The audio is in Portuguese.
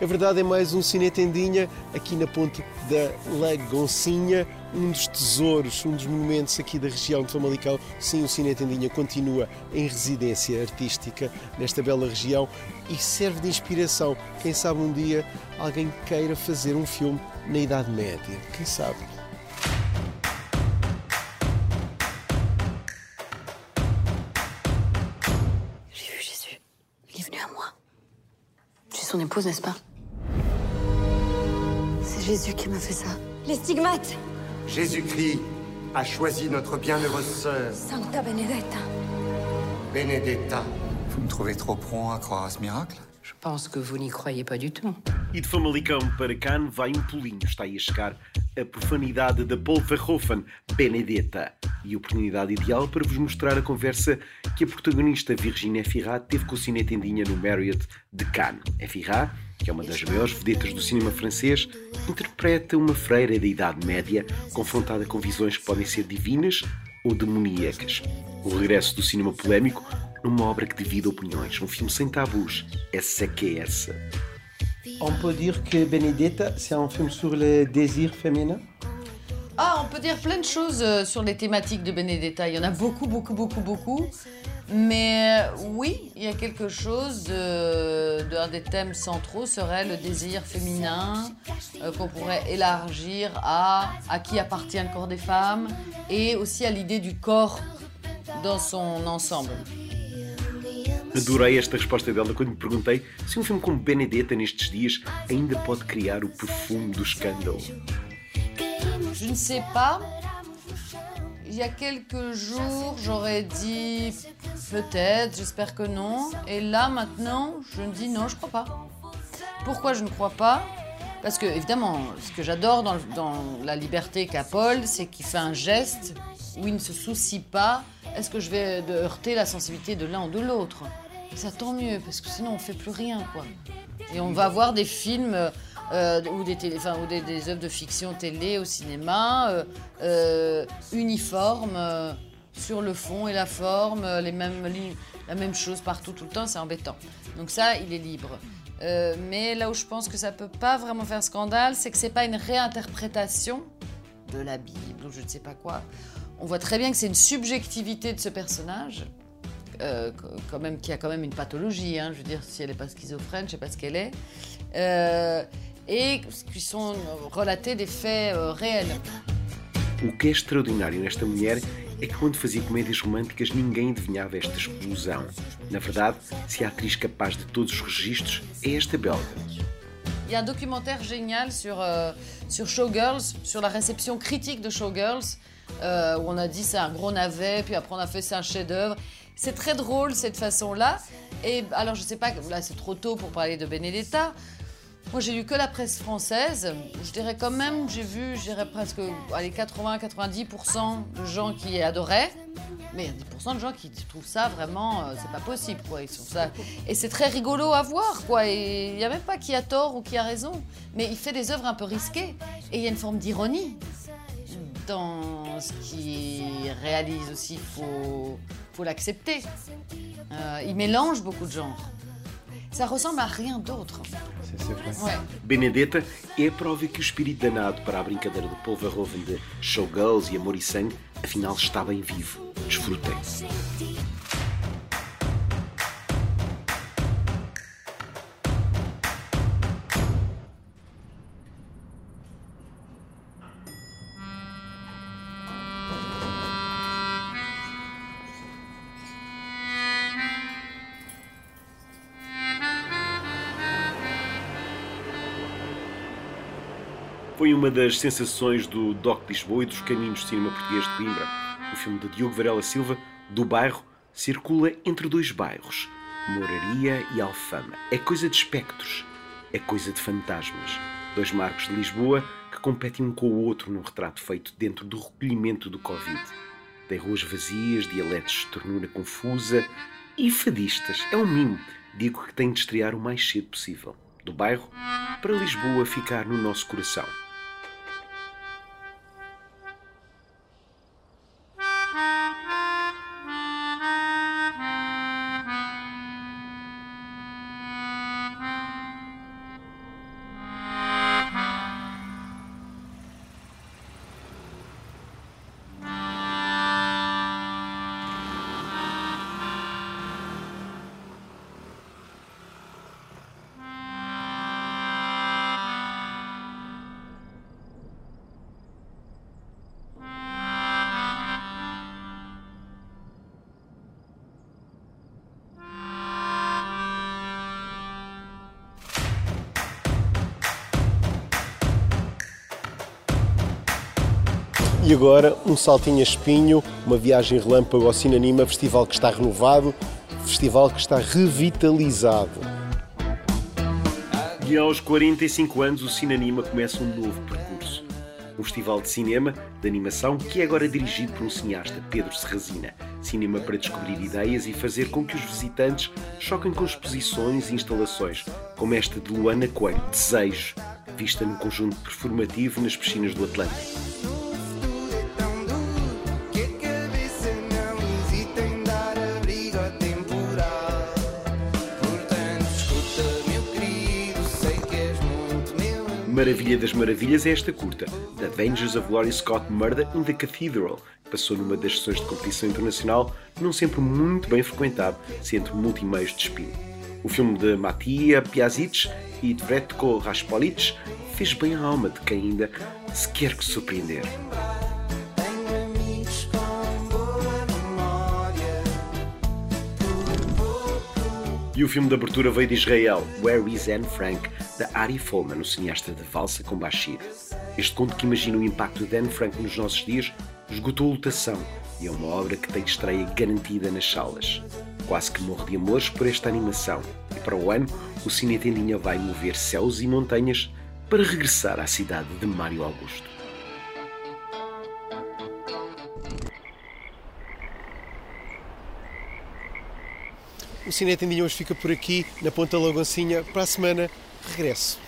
A verdade é mais um cinetendinha aqui na ponte da Lagoncinha, um dos tesouros, um dos monumentos aqui da região de Famalicão. Sim, o cinetendinha continua em residência artística nesta bela região e serve de inspiração. Quem sabe um dia alguém queira fazer um filme na Idade Média. Quem sabe? Son épouse, n'est-ce pas Jésus qui m'a fait ça. Les stigmates Jésus-Christ a choisi notre bienheureuse sœur, Sancta Benedetta. Benedetta. Vous me trouvez trop prompt à croire à ce miracle Je pense que vous n'y croyez pas du tout. E de Famalicão para Cannes vai um pulinho. Está aí a chegar a profanidade da Paul Verhoeven, Benedetta. E a oportunidade ideal para vos mostrar a conversa que a protagonista Virginia Efira teve com o cinetendinha no Marriott de Cannes. Efira, que é uma das maiores vedetas do cinema francês, interpreta uma freira da Idade Média confrontada com visões que podem ser divinas ou demoníacas. O regresso do cinema polémico numa obra que divide opiniões, um filme sem tabus. Essa é que é essa. On peut dire que Benedetta, c'est un film sur le désir féminin Ah, on peut dire plein de choses euh, sur les thématiques de Benedetta. Il y en a beaucoup, beaucoup, beaucoup, beaucoup. Mais euh, oui, il y a quelque chose de, de- un des thèmes centraux serait le désir féminin euh, qu'on pourrait élargir à à qui appartient le corps des femmes et aussi à l'idée du corps dans son ensemble. Adorei esta resposta dela quando me perguntei se um filme como Benedetta nestes dias ainda pode criar o perfume do escândalo. Je ne sais pas. Il y a quelques jours, j'aurais dit peut-être, j'espère que non. Et là, maintenant, je me dis non, je crois pas. Pourquoi je ne crois pas? Parce que, évidemment, ce que j'adore dans, la liberté qu'a Paul, c'est qu'il fait un geste où il ne se soucie pas est-ce que je vais heurter la sensibilité de l'un ou de l'autre? Ça, tant mieux, parce que sinon, on fait plus rien, quoi. Et on va voir des films euh, ou, des, télé- ou des, des œuvres de fiction télé au cinéma, euh, euh, uniformes, euh, sur le fond et la forme, les mêmes, la même chose partout, tout le temps, c'est embêtant. Donc ça, il est libre. Mais là où je pense que ça peut pas vraiment faire scandale, c'est que c'est pas une réinterprétation de la Bible ou je ne sais pas quoi. On voit très bien que c'est une subjectivité de ce personnage, quand même, qui a quand même une pathologie. hein. Je veux dire, si elle n'est pas schizophrène, je sais pas ce qu'elle est. et qui sont relatés des faits euh, réels. O que é extraordinário nesta mulher é que quando fazia comédias românticas ninguém adivinhava esta explosão. Na verdade, se a atriz capaz de todos os registros é esta belga. Il y a un documentaire génial sur, euh, sur Showgirls, sur la réception critique de Showgirls, euh, où on a dit c'est un gros navet, puis après on a fait c'est un chef-d'œuvre. C'est très drôle cette façon-là. Et alors je sais pas, là c'est trop tôt pour parler de Benedetta. Moi j'ai lu que la presse française. Je dirais quand même, j'ai vu, je dirais presque allez, 80-90% de gens qui adoraient. Mais il y a 10% de gens qui trouvent ça vraiment, euh, c'est pas possible, quoi. Ils ça... Et c'est très rigolo à voir, quoi. Et il n'y a même pas qui a tort ou qui a raison. Mais il fait des œuvres un peu risquées. Et il y a une forme d'ironie dans ce qu'il réalise aussi. Il faut, faut l'accepter. Euh, il mélange beaucoup de genres. Ça ressemble à rien d'autre. Ouais. Benedetta é a prova que o espírito danado para a brincadeira de Paul Verhoeven de Showgirls e Amor e Sangue afinal está bem vivo. Desfrutem. Foi uma das sensações do Doc Lisboa e dos Caminhos de Cinema Português de Coimbra. O filme de Diogo Varela Silva, do bairro, circula entre dois bairros, Moraria e Alfama. É coisa de espectros, é coisa de fantasmas. Dois marcos de Lisboa que competem um com o outro num retrato feito dentro do recolhimento do Covid. Tem ruas vazias, dialetos de ternura confusa e fadistas. É um mimo. Digo que tem de estrear o mais cedo possível. Do bairro para Lisboa ficar no nosso coração. E agora um saltinho a espinho, uma viagem relâmpago ao Cinanima, festival que está renovado, festival que está revitalizado. E aos 45 anos o Cinanima começa um novo percurso. Um festival de cinema, de animação, que é agora dirigido por um cineasta, Pedro Serrazina. Cinema para descobrir ideias e fazer com que os visitantes choquem com exposições e instalações, como esta de Luana Coelho, Desejo, vista num conjunto performativo nas piscinas do Atlântico. Maravilha das Maravilhas é esta curta, The Adventures of Laurie Scott Murder in the Cathedral, que passou numa das sessões de competição internacional num sempre muito bem frequentado centro multimeios de Espinho. O filme de Mattia Piazzic e de Vretko Raspolic fez bem à alma de quem ainda se quer que surpreender. E o filme de abertura veio de Israel, Where is Anne Frank, da Ari Folman, o cineasta de Valsa com Bashir. Este conto que imagina o impacto de Anne Frank nos nossos dias esgotou a lotação e é uma obra que tem estreia garantida nas salas. Quase que morro de amores por esta animação e para o ano o Cine Tendinha vai mover céus e montanhas para regressar à cidade de Mário Augusto. O Cinete Tendinha hoje fica por aqui, na Ponta Lagoncinha. Para a semana, regresso.